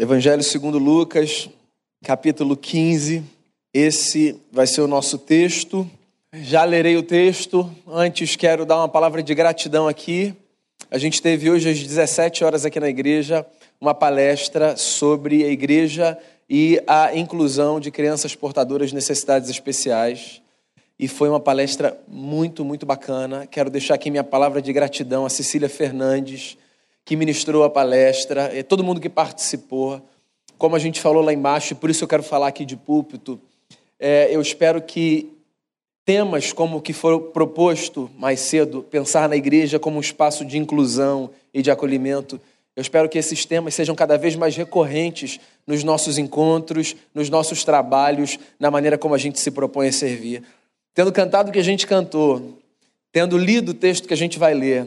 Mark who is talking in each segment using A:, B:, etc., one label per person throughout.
A: Evangelho segundo Lucas, capítulo 15. Esse vai ser o nosso texto. Já lerei o texto. Antes quero dar uma palavra de gratidão aqui. A gente teve hoje às 17 horas aqui na igreja uma palestra sobre a igreja e a inclusão de crianças portadoras de necessidades especiais. E foi uma palestra muito, muito bacana. Quero deixar aqui minha palavra de gratidão a Cecília Fernandes, que ministrou a palestra, e todo mundo que participou. Como a gente falou lá embaixo, e por isso eu quero falar aqui de púlpito, é, eu espero que temas como o que foi proposto mais cedo, pensar na igreja como um espaço de inclusão e de acolhimento, eu espero que esses temas sejam cada vez mais recorrentes nos nossos encontros, nos nossos trabalhos, na maneira como a gente se propõe a servir. Tendo cantado o que a gente cantou, tendo lido o texto que a gente vai ler,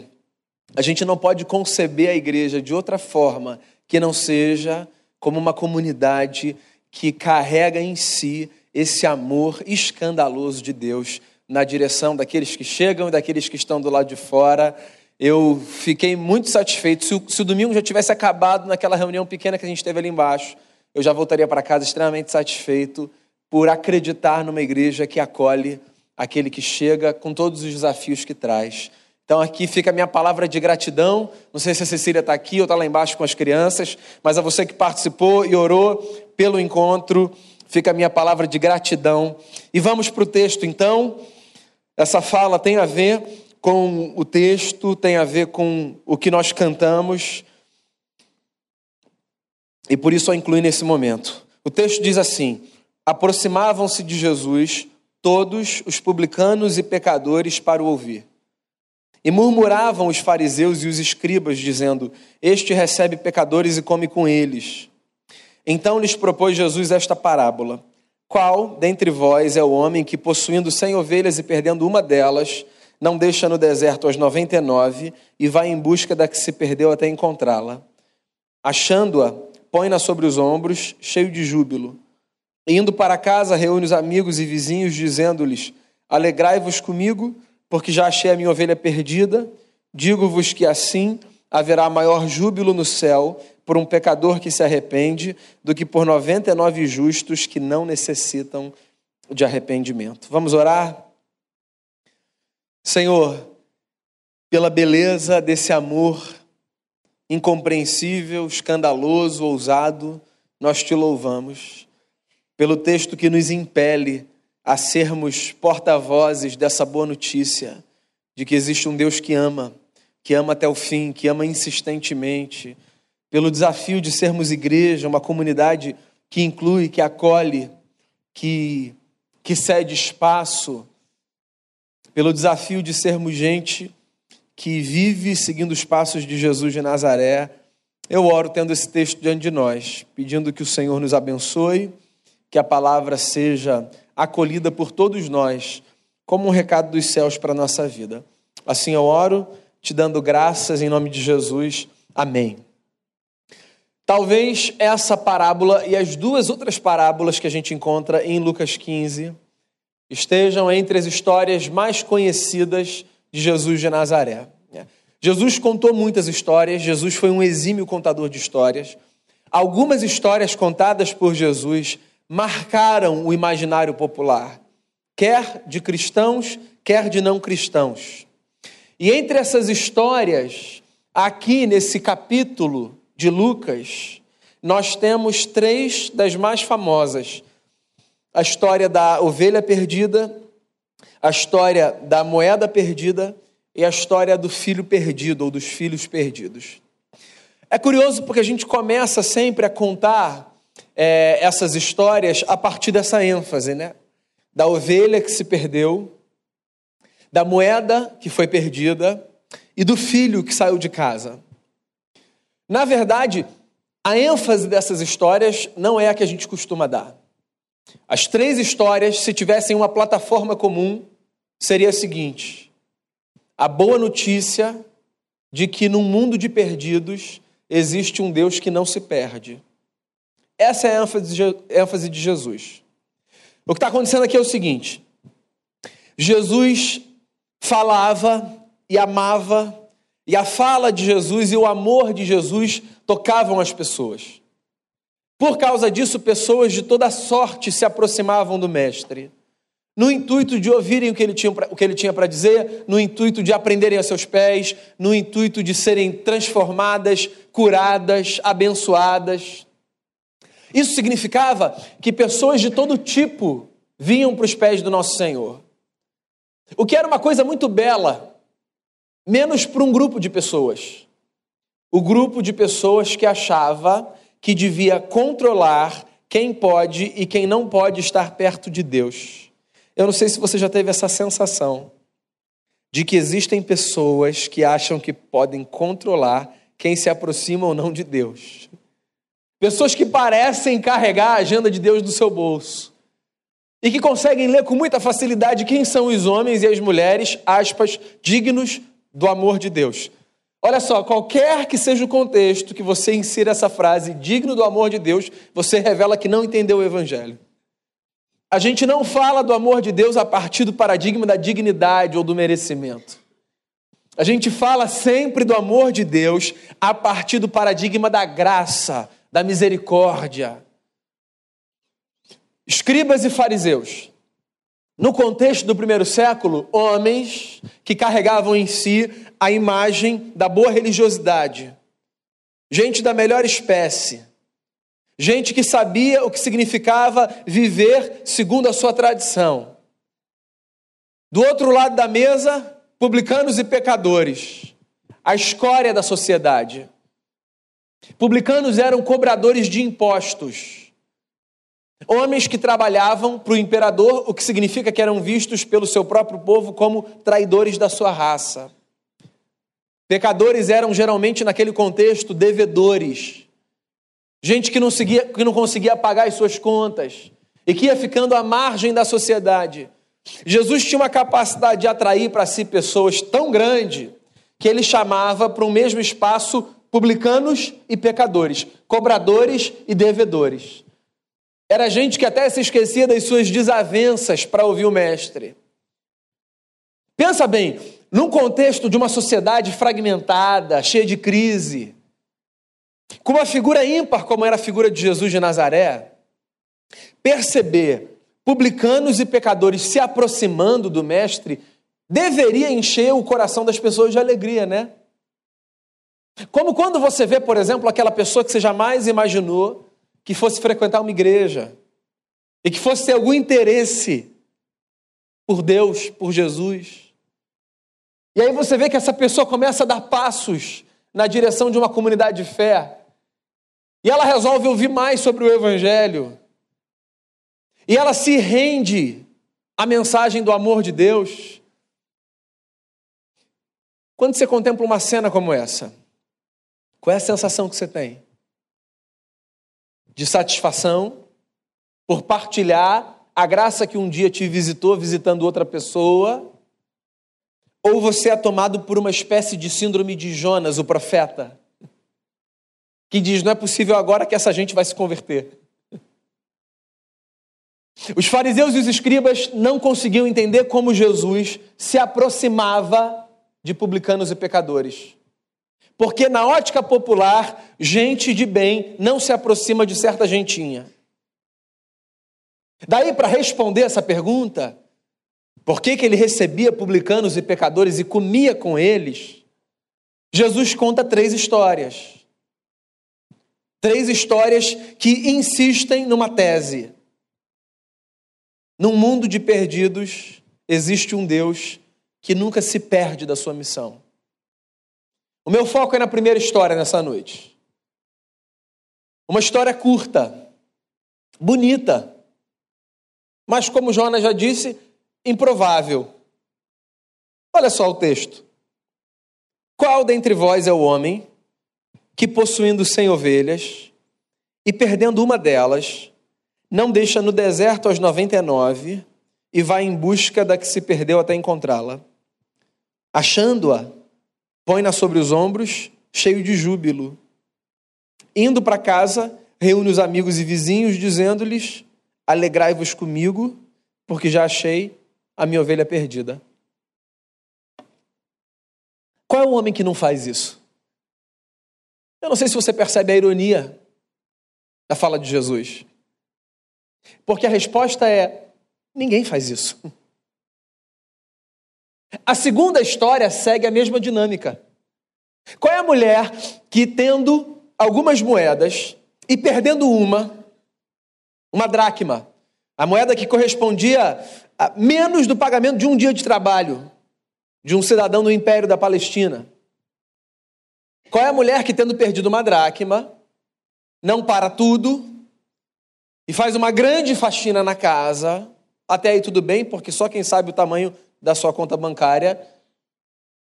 A: a gente não pode conceber a igreja de outra forma que não seja como uma comunidade que carrega em si esse amor escandaloso de Deus na direção daqueles que chegam e daqueles que estão do lado de fora. Eu fiquei muito satisfeito. Se o, se o domingo já tivesse acabado naquela reunião pequena que a gente teve ali embaixo, eu já voltaria para casa extremamente satisfeito por acreditar numa igreja que acolhe aquele que chega com todos os desafios que traz. Então aqui fica a minha palavra de gratidão. Não sei se a Cecília está aqui ou está lá embaixo com as crianças, mas a você que participou e orou pelo encontro, fica a minha palavra de gratidão. E vamos para o texto então. Essa fala tem a ver com o texto, tem a ver com o que nós cantamos. E por isso a incluí nesse momento. O texto diz assim: Aproximavam-se de Jesus todos os publicanos e pecadores para o ouvir. E murmuravam os fariseus e os escribas, dizendo: Este recebe pecadores e come com eles. Então lhes propôs Jesus esta parábola: Qual dentre vós é o homem que, possuindo cem ovelhas e perdendo uma delas, não deixa no deserto as noventa e nove e vai em busca da que se perdeu até encontrá-la? Achando-a, põe-na sobre os ombros, cheio de júbilo. Indo para casa, reúne os amigos e vizinhos, dizendo-lhes: Alegrai-vos comigo porque já achei a minha ovelha perdida. Digo-vos que assim haverá maior júbilo no céu por um pecador que se arrepende do que por 99 justos que não necessitam de arrependimento. Vamos orar? Senhor, pela beleza desse amor incompreensível, escandaloso, ousado, nós te louvamos. Pelo texto que nos impele a sermos porta-vozes dessa boa notícia de que existe um Deus que ama, que ama até o fim, que ama insistentemente, pelo desafio de sermos igreja, uma comunidade que inclui, que acolhe, que, que cede espaço, pelo desafio de sermos gente que vive seguindo os passos de Jesus de Nazaré. Eu oro tendo esse texto diante de nós, pedindo que o Senhor nos abençoe, que a palavra seja acolhida por todos nós, como um recado dos céus para a nossa vida. Assim eu oro, te dando graças em nome de Jesus. Amém. Talvez essa parábola e as duas outras parábolas que a gente encontra em Lucas 15 estejam entre as histórias mais conhecidas de Jesus de Nazaré. Jesus contou muitas histórias, Jesus foi um exímio contador de histórias. Algumas histórias contadas por Jesus marcaram o imaginário popular, quer de cristãos, quer de não cristãos. E entre essas histórias, aqui nesse capítulo de Lucas, nós temos três das mais famosas: a história da ovelha perdida, a história da moeda perdida e a história do filho perdido ou dos filhos perdidos. É curioso porque a gente começa sempre a contar é, essas histórias a partir dessa ênfase, né? Da ovelha que se perdeu, da moeda que foi perdida e do filho que saiu de casa. Na verdade, a ênfase dessas histórias não é a que a gente costuma dar. As três histórias, se tivessem uma plataforma comum, seria a seguinte: a boa notícia de que num mundo de perdidos existe um Deus que não se perde. Essa é a ênfase de Jesus. O que está acontecendo aqui é o seguinte: Jesus falava e amava, e a fala de Jesus e o amor de Jesus tocavam as pessoas. Por causa disso, pessoas de toda sorte se aproximavam do Mestre, no intuito de ouvirem o que ele tinha, para dizer, no intuito de aprenderem a seus pés, no intuito de serem transformadas, curadas, abençoadas. Isso significava que pessoas de todo tipo vinham para os pés do nosso Senhor. O que era uma coisa muito bela, menos para um grupo de pessoas. O grupo de pessoas que achava que devia controlar quem pode e quem não pode estar perto de Deus. Eu não sei se você já teve essa sensação de que existem pessoas que acham que podem controlar quem se aproxima ou não de Deus. Pessoas que parecem carregar a agenda de Deus do seu bolso. E que conseguem ler com muita facilidade quem são os homens e as mulheres, aspas, dignos do amor de Deus. Olha só, qualquer que seja o contexto que você insira essa frase, digno do amor de Deus, você revela que não entendeu o Evangelho. A gente não fala do amor de Deus a partir do paradigma da dignidade ou do merecimento. A gente fala sempre do amor de Deus a partir do paradigma da graça, da misericórdia. Escribas e fariseus. No contexto do primeiro século, homens que carregavam em si a imagem da boa religiosidade, gente da melhor espécie, gente que sabia o que significava viver segundo a sua tradição. Do outro lado da mesa, publicanos e pecadores, a escória da sociedade. Publicanos eram cobradores de impostos. Homens que trabalhavam para o imperador, o que significa que eram vistos pelo seu próprio povo como traidores da sua raça. Pecadores eram geralmente, naquele contexto, devedores. Gente que não, seguia, que não conseguia pagar as suas contas e que ia ficando à margem da sociedade. Jesus tinha uma capacidade de atrair para si pessoas tão grande que ele chamava para o mesmo espaço publicanos e pecadores, cobradores e devedores. Era gente que até se esquecia das suas desavenças para ouvir o mestre. Pensa bem, num contexto de uma sociedade fragmentada, cheia de crise, com uma figura ímpar como era a figura de Jesus de Nazaré, perceber publicanos e pecadores se aproximando do mestre deveria encher o coração das pessoas de alegria, né? Como quando você vê, por exemplo, aquela pessoa que você jamais imaginou que fosse frequentar uma igreja e que fosse ter algum interesse por Deus, por Jesus. E aí você vê que essa pessoa começa a dar passos na direção de uma comunidade de fé. E ela resolve ouvir mais sobre o Evangelho. E ela se rende à mensagem do amor de Deus. Quando você contempla uma cena como essa, qual é a sensação que você tem? De satisfação por partilhar a graça que um dia te visitou visitando outra pessoa? Ou você é tomado por uma espécie de síndrome de Jonas, o profeta, que diz: não é possível agora que essa gente vai se converter? Os fariseus e os escribas não conseguiam entender como Jesus se aproximava de publicanos e pecadores. Porque na ótica popular, gente de bem não se aproxima de certa gentinha. Daí, para responder essa pergunta, por que, que ele recebia publicanos e pecadores e comia com eles? Jesus conta três histórias. Três histórias que insistem numa tese. Num mundo de perdidos, existe um Deus que nunca se perde da sua missão. O meu foco é na primeira história nessa noite. Uma história curta, bonita, mas como Jonas já disse, improvável. Olha só o texto. Qual dentre vós é o homem que, possuindo cem ovelhas e perdendo uma delas, não deixa no deserto as noventa e nove e vai em busca da que se perdeu até encontrá-la? Achando-a, põe-na sobre os ombros, cheio de júbilo. Indo para casa, reúne os amigos e vizinhos, dizendo-lhes: Alegrai-vos comigo, porque já achei a minha ovelha perdida. Qual é o homem que não faz isso? Eu não sei se você percebe a ironia. da fala de Jesus? Porque a resposta é: ninguém faz isso. A segunda história segue a mesma dinâmica. Qual é a mulher que, tendo algumas moedas e perdendo uma, uma dracma, a moeda que correspondia a menos do pagamento de um dia de trabalho de um cidadão do Império da Palestina. Qual é a mulher que, tendo perdido uma dracma, não para tudo e faz uma grande faxina na casa? Até aí tudo bem, porque só quem sabe o tamanho da sua conta bancária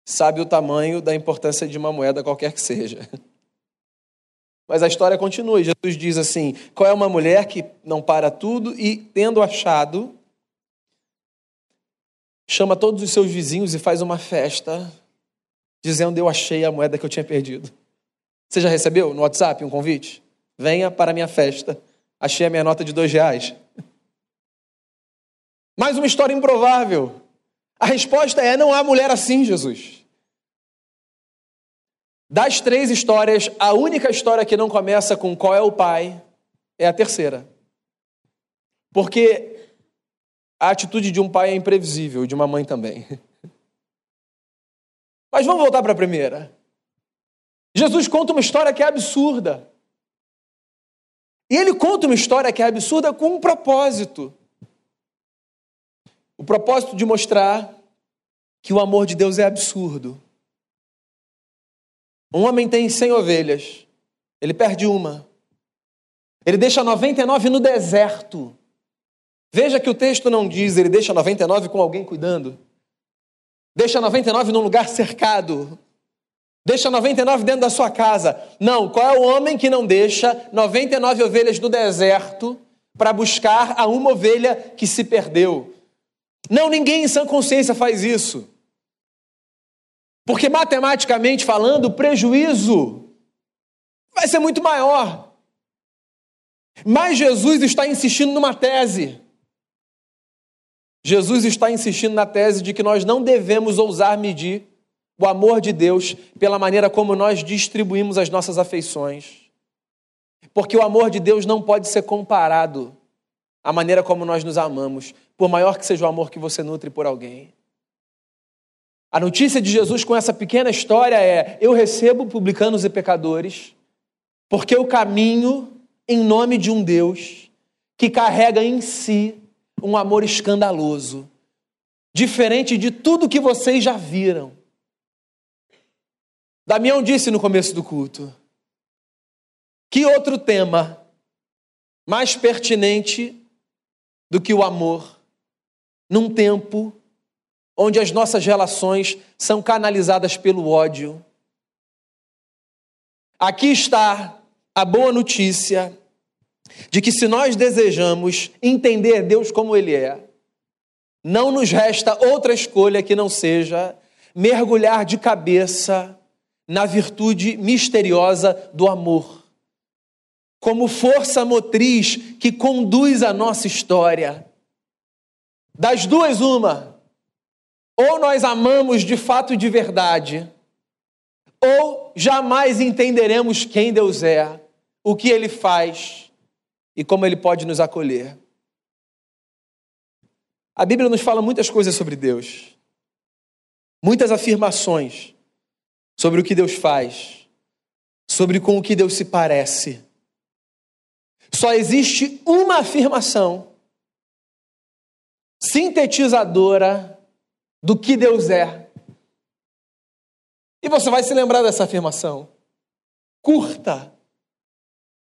A: sabe o tamanho da importância de uma moeda qualquer que seja. Mas a história continua e Jesus diz assim: qual é uma mulher que não para tudo e, tendo achado, chama todos os seus vizinhos e faz uma festa, dizendo: Eu achei a moeda que eu tinha perdido. Você já recebeu no WhatsApp um convite? Venha para a minha festa. Achei a minha nota de dois reais. Mais uma história improvável. A resposta é: não há mulher assim, Jesus. Das três histórias, a única história que não começa com qual é o pai é a terceira. Porque a atitude de um pai é imprevisível, de uma mãe também. Mas vamos voltar para a primeira. Jesus conta uma história que é absurda. E ele conta uma história que é absurda com um propósito. O propósito de mostrar que o amor de Deus é absurdo. Um homem tem 100 ovelhas, ele perde uma. Ele deixa 99 no deserto. Veja que o texto não diz, ele deixa 99 com alguém cuidando. Deixa 99 num lugar cercado. Deixa 99 dentro da sua casa. Não, qual é o homem que não deixa 99 ovelhas no deserto para buscar a uma ovelha que se perdeu? Não, ninguém em sã consciência faz isso. Porque matematicamente falando, o prejuízo vai ser muito maior. Mas Jesus está insistindo numa tese. Jesus está insistindo na tese de que nós não devemos ousar medir o amor de Deus pela maneira como nós distribuímos as nossas afeições. Porque o amor de Deus não pode ser comparado à maneira como nós nos amamos, por maior que seja o amor que você nutre por alguém. A notícia de Jesus com essa pequena história é: eu recebo publicanos e pecadores, porque eu caminho em nome de um Deus que carrega em si um amor escandaloso, diferente de tudo que vocês já viram. Damião disse no começo do culto: que outro tema mais pertinente do que o amor num tempo onde as nossas relações são canalizadas pelo ódio. Aqui está a boa notícia de que se nós desejamos entender Deus como Ele é, não nos resta outra escolha que não seja mergulhar de cabeça na virtude misteriosa do amor, como força motriz que conduz a nossa história. Das duas, uma ou nós amamos de fato e de verdade, ou jamais entenderemos quem Deus é, o que Ele faz e como Ele pode nos acolher. A Bíblia nos fala muitas coisas sobre Deus, muitas afirmações sobre o que Deus faz, sobre com o que Deus se parece. Só existe uma afirmação sintetizadora do que Deus é. E você vai se lembrar dessa afirmação. Curta,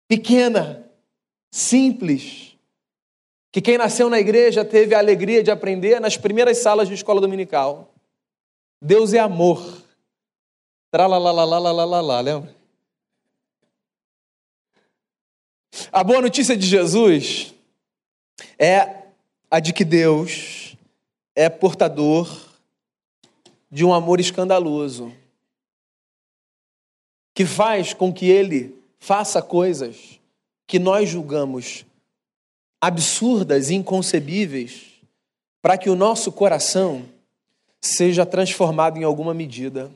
A: pequena, simples. Que quem nasceu na igreja teve a alegria de aprender nas primeiras salas de escola dominical. Deus é amor. Tralalalalalalala, lembra? A boa notícia de Jesus é a de que Deus é portador de um amor escandaloso, que faz com que ele faça coisas que nós julgamos absurdas e inconcebíveis, para que o nosso coração seja transformado em alguma medida.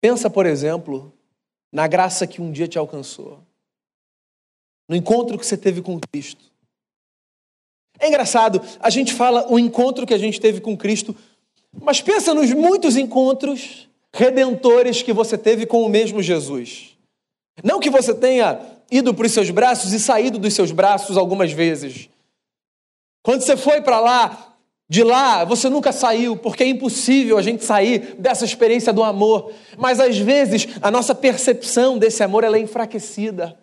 A: Pensa, por exemplo, na graça que um dia te alcançou, no encontro que você teve com Cristo. É engraçado, a gente fala o encontro que a gente teve com Cristo, mas pensa nos muitos encontros redentores que você teve com o mesmo Jesus. Não que você tenha ido para os seus braços e saído dos seus braços algumas vezes. Quando você foi para lá, de lá, você nunca saiu, porque é impossível a gente sair dessa experiência do amor. Mas às vezes a nossa percepção desse amor é enfraquecida.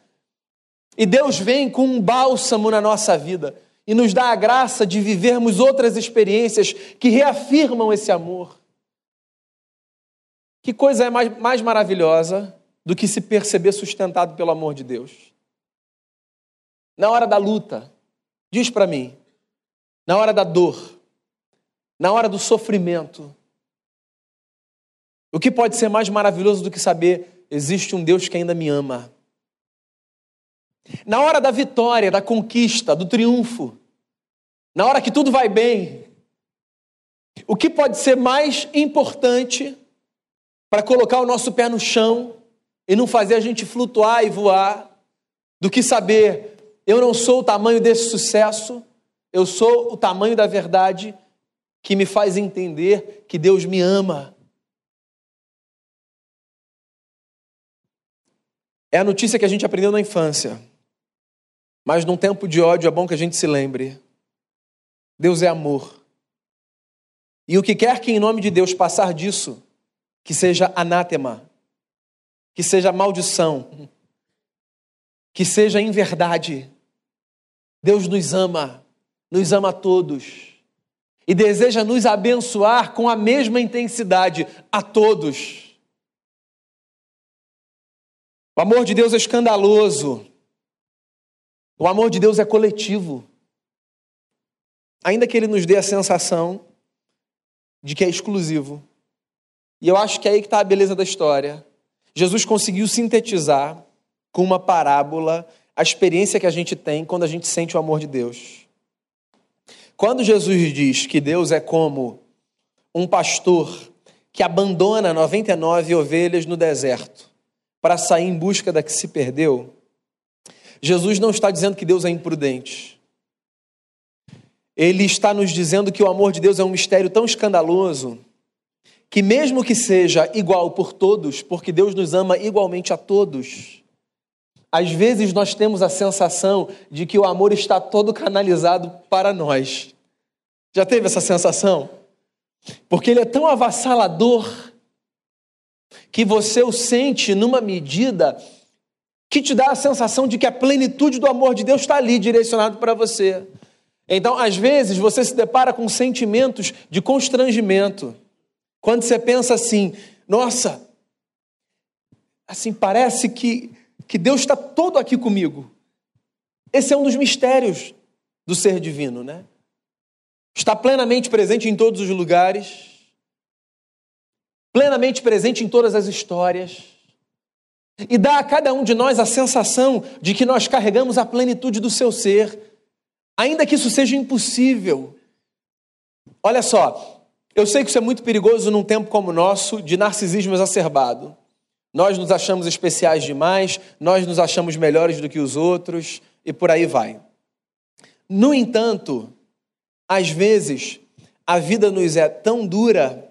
A: E Deus vem com um bálsamo na nossa vida e nos dá a graça de vivermos outras experiências que reafirmam esse amor. Que coisa é mais, mais maravilhosa do que se perceber sustentado pelo amor de Deus? Na hora da luta, diz para mim, na hora da dor, na hora do sofrimento, o que pode ser mais maravilhoso do que saber existe um Deus que ainda me ama? Na hora da vitória, da conquista, do triunfo, na hora que tudo vai bem, o que pode ser mais importante para colocar o nosso pé no chão e não fazer a gente flutuar e voar do que saber eu não sou o tamanho desse sucesso, eu sou o tamanho da verdade que me faz entender que Deus me ama. É a notícia que a gente aprendeu na infância. Mas num tempo de ódio é bom que a gente se lembre. Deus é amor. E o que quer que em nome de Deus passar disso, que seja anátema, que seja maldição, que seja em verdade. Deus nos ama, nos ama a todos e deseja nos abençoar com a mesma intensidade a todos. O amor de Deus é escandaloso. O amor de Deus é coletivo. Ainda que ele nos dê a sensação de que é exclusivo. E eu acho que é aí que está a beleza da história. Jesus conseguiu sintetizar com uma parábola a experiência que a gente tem quando a gente sente o amor de Deus. Quando Jesus diz que Deus é como um pastor que abandona 99 ovelhas no deserto para sair em busca da que se perdeu, Jesus não está dizendo que Deus é imprudente. Ele está nos dizendo que o amor de Deus é um mistério tão escandaloso que, mesmo que seja igual por todos, porque Deus nos ama igualmente a todos, às vezes nós temos a sensação de que o amor está todo canalizado para nós. Já teve essa sensação? Porque ele é tão avassalador que você o sente numa medida que te dá a sensação de que a plenitude do amor de Deus está ali direcionado para você. Então, às vezes, você se depara com sentimentos de constrangimento quando você pensa assim, nossa, assim, parece que, que Deus está todo aqui comigo. Esse é um dos mistérios do ser divino, né? Está plenamente presente em todos os lugares, plenamente presente em todas as histórias, e dá a cada um de nós a sensação de que nós carregamos a plenitude do seu ser, ainda que isso seja impossível. Olha só, eu sei que isso é muito perigoso num tempo como o nosso, de narcisismo exacerbado. Nós nos achamos especiais demais, nós nos achamos melhores do que os outros e por aí vai. No entanto, às vezes, a vida nos é tão dura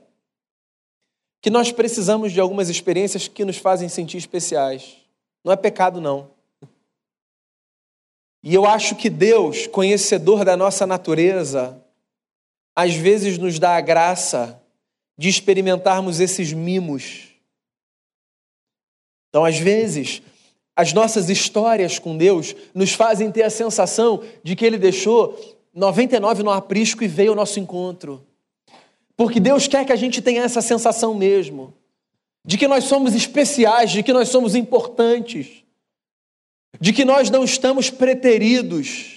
A: que nós precisamos de algumas experiências que nos fazem sentir especiais. Não é pecado, não. E eu acho que Deus, conhecedor da nossa natureza, às vezes nos dá a graça de experimentarmos esses mimos. Então, às vezes, as nossas histórias com Deus nos fazem ter a sensação de que Ele deixou 99 no aprisco e veio ao nosso encontro. Porque Deus quer que a gente tenha essa sensação mesmo, de que nós somos especiais, de que nós somos importantes, de que nós não estamos preteridos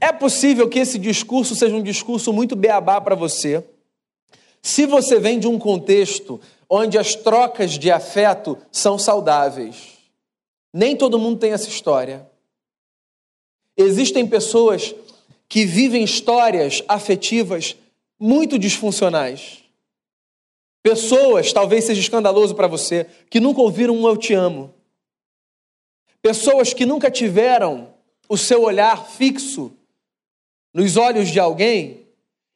A: é possível que esse discurso seja um discurso muito beabá para você. Se você vem de um contexto onde as trocas de afeto são saudáveis. Nem todo mundo tem essa história. Existem pessoas que vivem histórias afetivas muito disfuncionais. Pessoas, talvez seja escandaloso para você, que nunca ouviram um eu te amo. Pessoas que nunca tiveram o seu olhar fixo nos olhos de alguém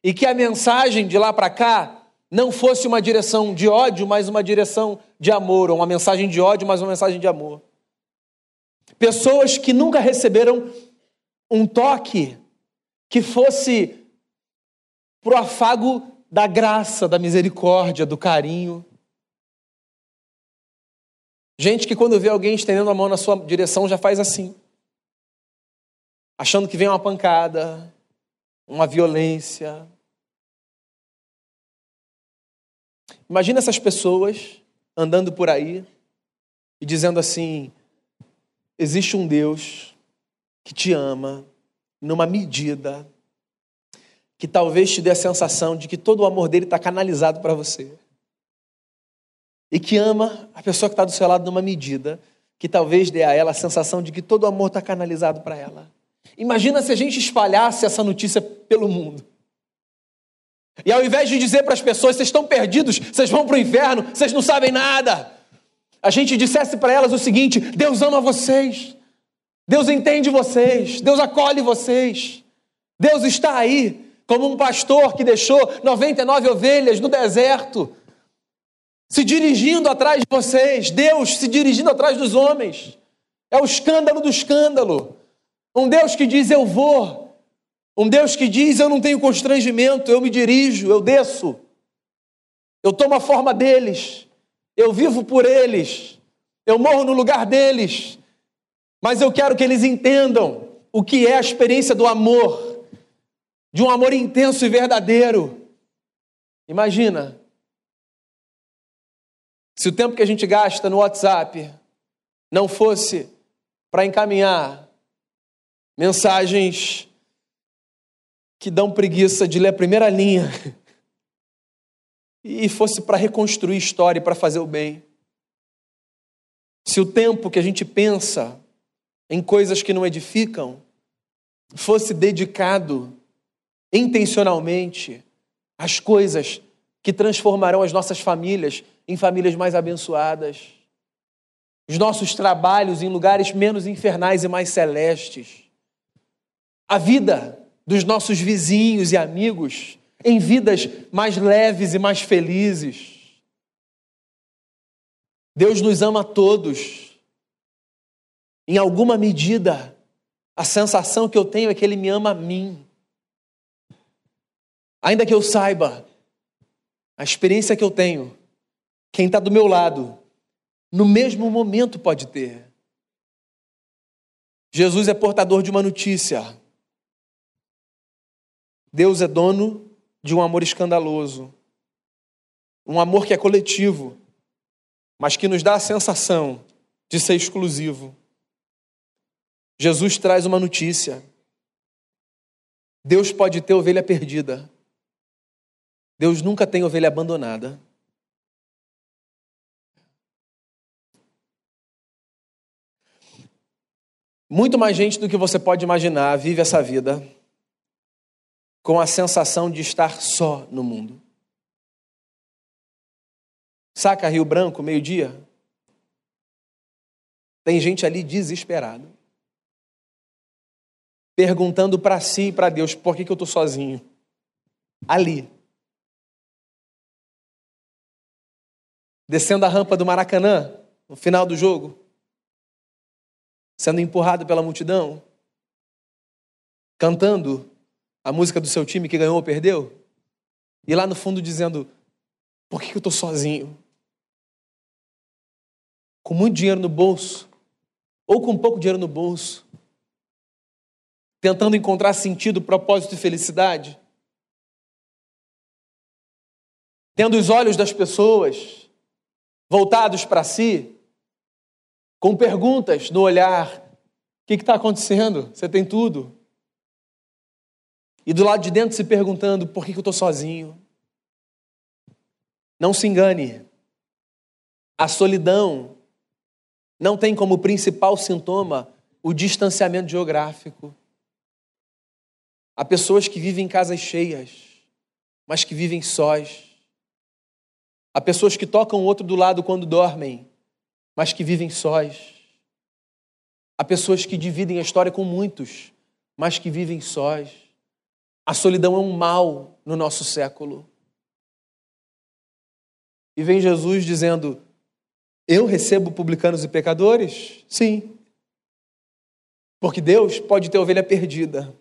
A: e que a mensagem de lá para cá não fosse uma direção de ódio, mas uma direção de amor, ou uma mensagem de ódio, mas uma mensagem de amor. Pessoas que nunca receberam um toque que fosse pro afago da graça, da misericórdia, do carinho. Gente que quando vê alguém estendendo a mão na sua direção já faz assim. Achando que vem uma pancada, uma violência. Imagina essas pessoas andando por aí e dizendo assim: existe um Deus que te ama numa medida que talvez te dê a sensação de que todo o amor dele está canalizado para você. E que ama a pessoa que está do seu lado numa medida que talvez dê a ela a sensação de que todo o amor está canalizado para ela. Imagina se a gente espalhasse essa notícia pelo mundo. E ao invés de dizer para as pessoas, vocês estão perdidos, vocês vão para o inferno, vocês não sabem nada, a gente dissesse para elas o seguinte: Deus ama vocês, Deus entende vocês, Deus acolhe vocês, Deus está aí, como um pastor que deixou 99 ovelhas no deserto, se dirigindo atrás de vocês, Deus se dirigindo atrás dos homens. É o escândalo do escândalo. Um Deus que diz: Eu vou. Um Deus que diz: Eu não tenho constrangimento, eu me dirijo, eu desço. Eu tomo a forma deles. Eu vivo por eles. Eu morro no lugar deles. Mas eu quero que eles entendam o que é a experiência do amor de um amor intenso e verdadeiro. Imagina, se o tempo que a gente gasta no WhatsApp não fosse para encaminhar mensagens que dão preguiça de ler a primeira linha e fosse para reconstruir história e para fazer o bem. Se o tempo que a gente pensa em coisas que não edificam fosse dedicado intencionalmente as coisas que transformarão as nossas famílias em famílias mais abençoadas, os nossos trabalhos em lugares menos infernais e mais celestes, a vida dos nossos vizinhos e amigos em vidas mais leves e mais felizes. Deus nos ama a todos. Em alguma medida, a sensação que eu tenho é que Ele me ama a mim. Ainda que eu saiba a experiência que eu tenho, quem está do meu lado, no mesmo momento pode ter. Jesus é portador de uma notícia. Deus é dono de um amor escandaloso. Um amor que é coletivo, mas que nos dá a sensação de ser exclusivo. Jesus traz uma notícia. Deus pode ter ovelha perdida. Deus nunca tem ovelha abandonada. Muito mais gente do que você pode imaginar vive essa vida com a sensação de estar só no mundo. Saca Rio Branco, meio-dia? Tem gente ali desesperado, perguntando para si e para Deus: por que, que eu estou sozinho? Ali. Descendo a rampa do Maracanã, no final do jogo, sendo empurrado pela multidão, cantando a música do seu time que ganhou ou perdeu, e lá no fundo dizendo: por que eu estou sozinho? Com muito dinheiro no bolso, ou com pouco dinheiro no bolso, tentando encontrar sentido, propósito e felicidade, tendo os olhos das pessoas, voltados para si, com perguntas no olhar: o que está acontecendo? Você tem tudo. E do lado de dentro se perguntando: por que, que eu estou sozinho? Não se engane, a solidão não tem como principal sintoma o distanciamento geográfico. Há pessoas que vivem em casas cheias, mas que vivem sós Há pessoas que tocam o outro do lado quando dormem, mas que vivem sós. Há pessoas que dividem a história com muitos, mas que vivem sós. A solidão é um mal no nosso século. E vem Jesus dizendo: Eu recebo publicanos e pecadores? Sim. Porque Deus pode ter ovelha perdida.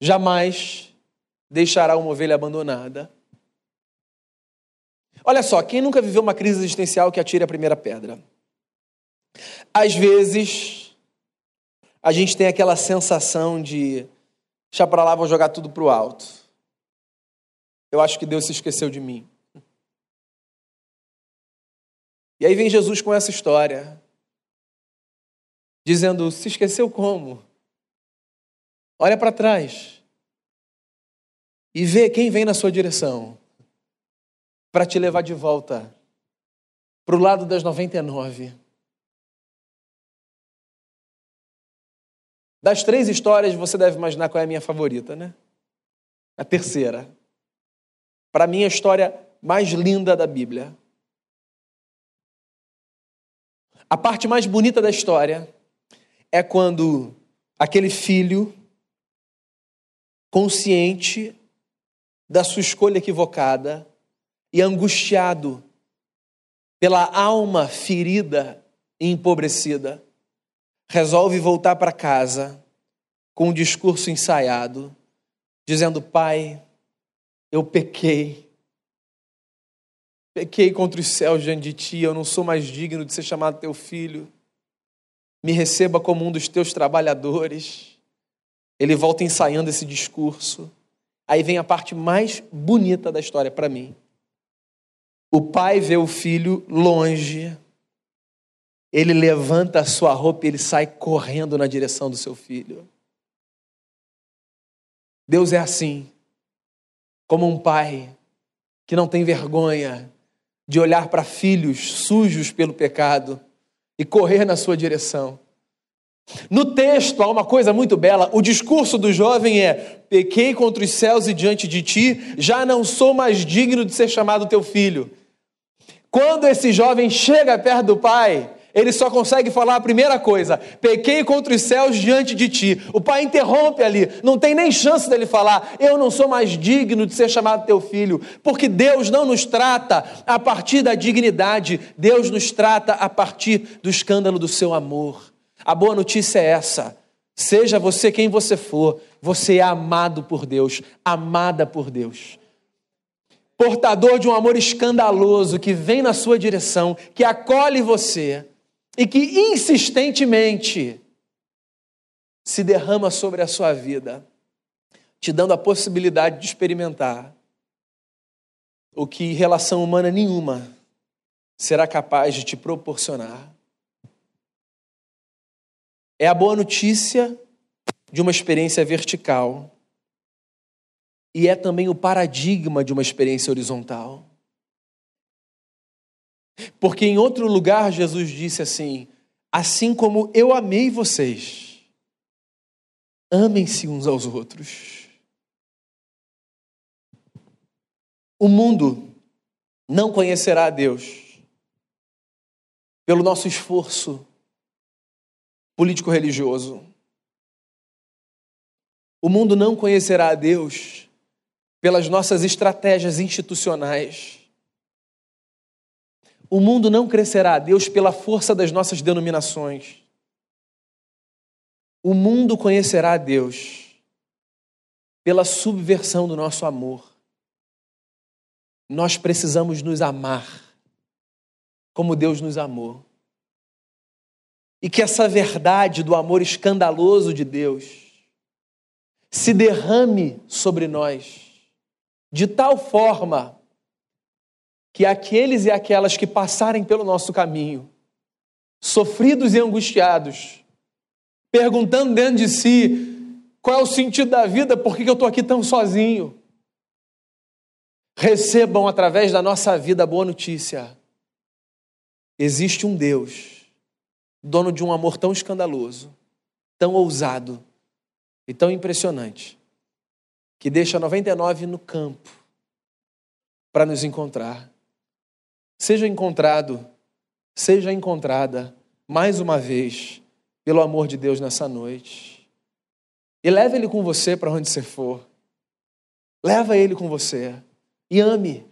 A: Jamais deixará uma ovelha abandonada. Olha só, quem nunca viveu uma crise existencial que atire a primeira pedra? Às vezes, a gente tem aquela sensação de deixar para lá, vou jogar tudo para o alto. Eu acho que Deus se esqueceu de mim. E aí vem Jesus com essa história, dizendo: se esqueceu como? Olha para trás e vê quem vem na sua direção para te levar de volta para o lado das 99. Das três histórias, você deve imaginar qual é a minha favorita, né? A terceira. Para mim, a história mais linda da Bíblia. A parte mais bonita da história é quando aquele filho, consciente da sua escolha equivocada e angustiado pela alma ferida e empobrecida, resolve voltar para casa com um discurso ensaiado, dizendo: Pai, eu pequei. Pequei contra os céus diante de ti, eu não sou mais digno de ser chamado teu filho. Me receba como um dos teus trabalhadores. Ele volta ensaiando esse discurso. Aí vem a parte mais bonita da história para mim. O pai vê o filho longe, ele levanta a sua roupa e ele sai correndo na direção do seu filho. Deus é assim, como um pai que não tem vergonha de olhar para filhos sujos pelo pecado e correr na sua direção. No texto há uma coisa muito bela. O discurso do jovem é: Pequei contra os céus e diante de ti, já não sou mais digno de ser chamado teu filho. Quando esse jovem chega perto do pai, ele só consegue falar a primeira coisa: pequei contra os céus diante de ti. O pai interrompe ali, não tem nem chance dele falar: eu não sou mais digno de ser chamado teu filho, porque Deus não nos trata a partir da dignidade, Deus nos trata a partir do escândalo do seu amor. A boa notícia é essa: seja você quem você for, você é amado por Deus, amada por Deus portador de um amor escandaloso que vem na sua direção, que acolhe você e que insistentemente se derrama sobre a sua vida, te dando a possibilidade de experimentar o que relação humana nenhuma será capaz de te proporcionar. É a boa notícia de uma experiência vertical e é também o paradigma de uma experiência horizontal. Porque em outro lugar Jesus disse assim: Assim como eu amei vocês, amem-se uns aos outros. O mundo não conhecerá a Deus pelo nosso esforço político-religioso. O mundo não conhecerá a Deus pelas nossas estratégias institucionais. O mundo não crescerá a Deus pela força das nossas denominações. O mundo conhecerá a Deus pela subversão do nosso amor. Nós precisamos nos amar como Deus nos amou. E que essa verdade do amor escandaloso de Deus se derrame sobre nós de tal forma que aqueles e aquelas que passarem pelo nosso caminho, sofridos e angustiados, perguntando dentro de si qual é o sentido da vida, por que eu estou aqui tão sozinho, recebam através da nossa vida a boa notícia. Existe um Deus, dono de um amor tão escandaloso, tão ousado e tão impressionante, que deixa 99 no campo para nos encontrar seja encontrado, seja encontrada mais uma vez pelo amor de Deus nessa noite. E leve ele com você para onde você for. Leva ele com você e ame.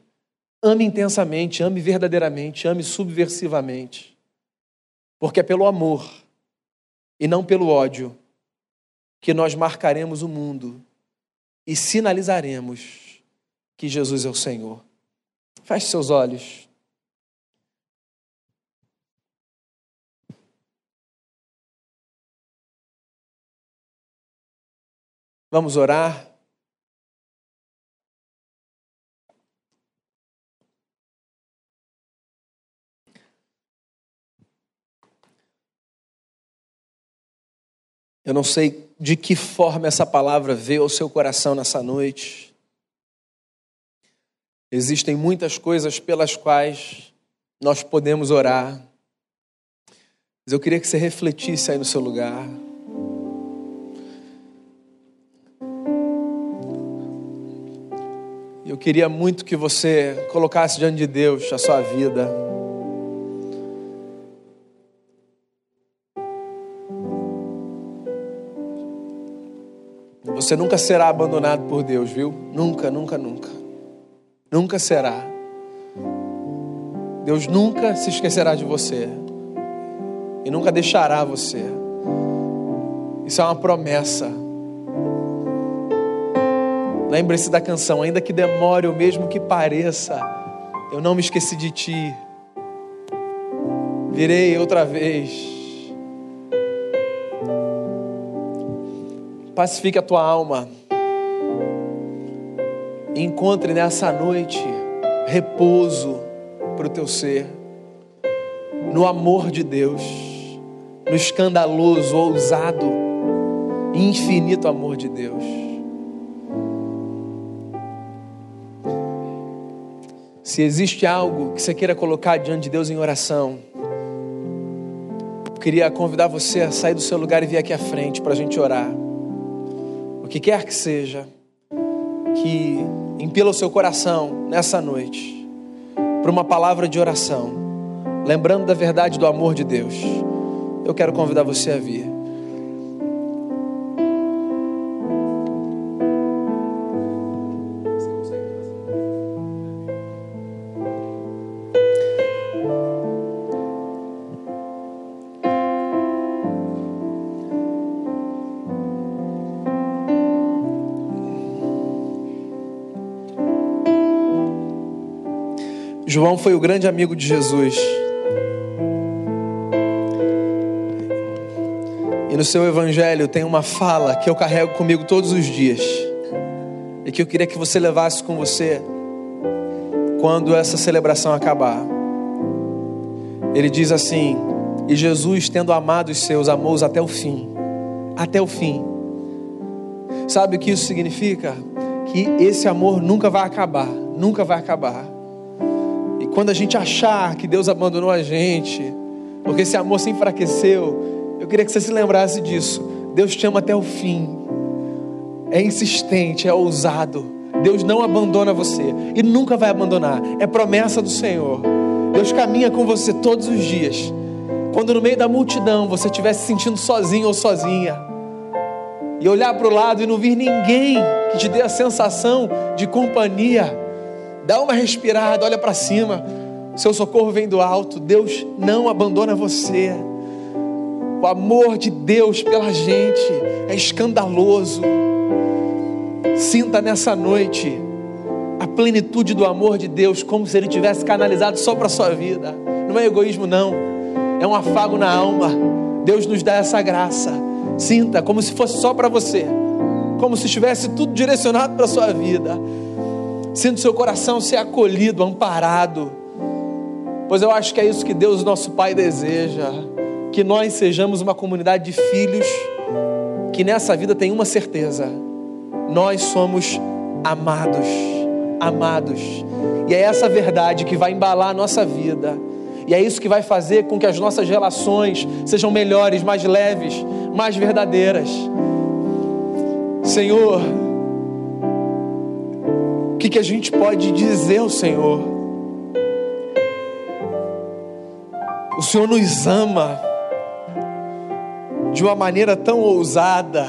A: Ame intensamente, ame verdadeiramente, ame subversivamente. Porque é pelo amor e não pelo ódio que nós marcaremos o mundo e sinalizaremos que Jesus é o Senhor. Feche seus olhos. Vamos orar. Eu não sei de que forma essa palavra veio ao seu coração nessa noite. Existem muitas coisas pelas quais nós podemos orar. Mas eu queria que você refletisse aí no seu lugar. Eu queria muito que você colocasse diante de Deus a sua vida. Você nunca será abandonado por Deus, viu? Nunca, nunca, nunca. Nunca será. Deus nunca se esquecerá de você. E nunca deixará você. Isso é uma promessa. Lembre-se da canção, ainda que demore, o mesmo que pareça, eu não me esqueci de ti. Virei outra vez Pacifique a tua alma. Encontre nessa noite repouso para o teu ser, no amor de Deus, no escandaloso, ousado, infinito amor de Deus. Se existe algo que você queira colocar diante de Deus em oração, queria convidar você a sair do seu lugar e vir aqui à frente para a gente orar o que quer que seja, que impila o seu coração nessa noite para uma palavra de oração, lembrando da verdade do amor de Deus, eu quero convidar você a vir. João foi o grande amigo de Jesus. E no seu evangelho tem uma fala que eu carrego comigo todos os dias. E que eu queria que você levasse com você quando essa celebração acabar. Ele diz assim: E Jesus, tendo amado os seus, amou-os até o fim. Até o fim. Sabe o que isso significa? Que esse amor nunca vai acabar. Nunca vai acabar. Quando a gente achar que Deus abandonou a gente, porque esse amor se enfraqueceu, eu queria que você se lembrasse disso. Deus te ama até o fim. É insistente, é ousado. Deus não abandona você e nunca vai abandonar. É promessa do Senhor. Deus caminha com você todos os dias. Quando no meio da multidão você estiver se sentindo sozinho ou sozinha, e olhar para o lado e não vir ninguém que te dê a sensação de companhia, Dá uma respirada, olha para cima. Seu socorro vem do alto. Deus não abandona você. O amor de Deus pela gente é escandaloso. Sinta nessa noite a plenitude do amor de Deus, como se ele tivesse canalizado só para sua vida. Não é egoísmo, não. É um afago na alma. Deus nos dá essa graça. Sinta como se fosse só para você, como se estivesse tudo direcionado para sua vida. Sinta o seu coração ser acolhido, amparado. Pois eu acho que é isso que Deus, nosso Pai, deseja. Que nós sejamos uma comunidade de filhos que nessa vida tem uma certeza: nós somos amados. Amados. E é essa verdade que vai embalar a nossa vida. E é isso que vai fazer com que as nossas relações sejam melhores, mais leves, mais verdadeiras. Senhor, que, que a gente pode dizer ao Senhor? O Senhor nos ama de uma maneira tão ousada.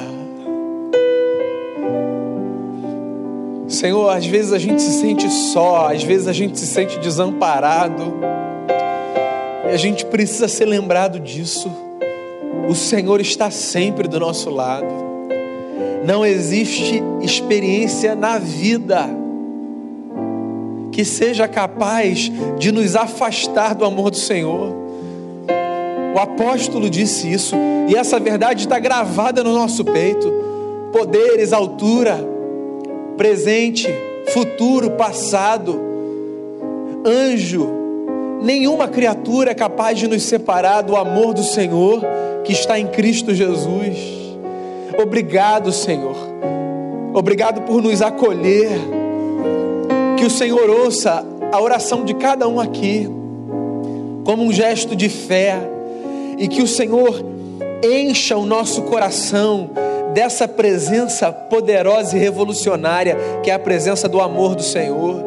A: Senhor, às vezes a gente se sente só, às vezes a gente se sente desamparado. E a gente precisa ser lembrado disso. O Senhor está sempre do nosso lado. Não existe experiência na vida que seja capaz de nos afastar do amor do Senhor. O apóstolo disse isso, e essa verdade está gravada no nosso peito. Poderes, altura, presente, futuro, passado, anjo, nenhuma criatura é capaz de nos separar do amor do Senhor que está em Cristo Jesus. Obrigado, Senhor. Obrigado por nos acolher. Que o Senhor ouça a oração de cada um aqui, como um gesto de fé, e que o Senhor encha o nosso coração dessa presença poderosa e revolucionária, que é a presença do amor do Senhor,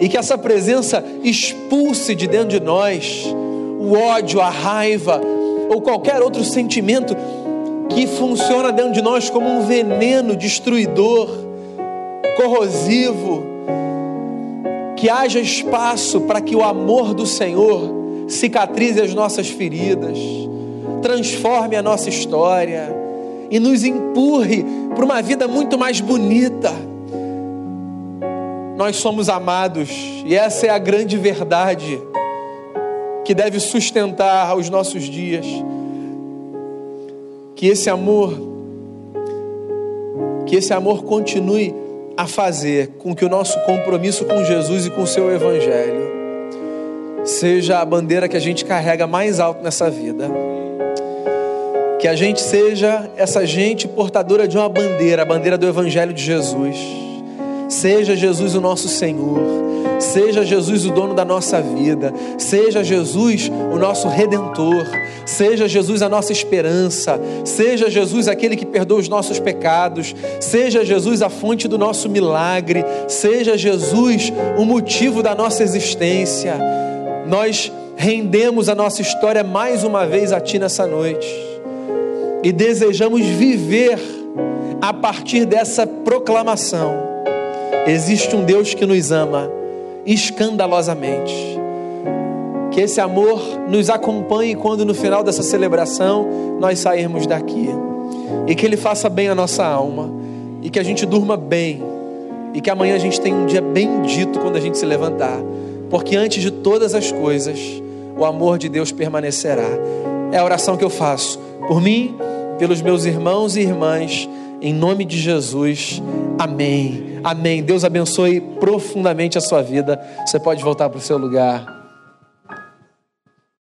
A: e que essa presença expulse de dentro de nós o ódio, a raiva ou qualquer outro sentimento que funciona dentro de nós como um veneno destruidor, corrosivo, que haja espaço para que o amor do Senhor cicatrize as nossas feridas, transforme a nossa história e nos empurre para uma vida muito mais bonita. Nós somos amados e essa é a grande verdade que deve sustentar os nossos dias. Que esse amor, que esse amor continue a fazer com que o nosso compromisso com Jesus e com o seu Evangelho seja a bandeira que a gente carrega mais alto nessa vida. Que a gente seja essa gente portadora de uma bandeira, a bandeira do Evangelho de Jesus. Seja Jesus o nosso Senhor, seja Jesus o dono da nossa vida, seja Jesus o nosso redentor, seja Jesus a nossa esperança, seja Jesus aquele que perdoa os nossos pecados, seja Jesus a fonte do nosso milagre, seja Jesus o motivo da nossa existência. Nós rendemos a nossa história mais uma vez a Ti nessa noite. E desejamos viver a partir dessa proclamação. Existe um Deus que nos ama escandalosamente. Que esse amor nos acompanhe quando no final dessa celebração nós sairmos daqui. E que Ele faça bem a nossa alma. E que a gente durma bem. E que amanhã a gente tenha um dia bendito quando a gente se levantar. Porque antes de todas as coisas, o amor de Deus permanecerá. É a oração que eu faço por mim, pelos meus irmãos e irmãs em nome de Jesus, amém. Amém. Deus abençoe profundamente a sua vida. Você pode voltar para o seu lugar.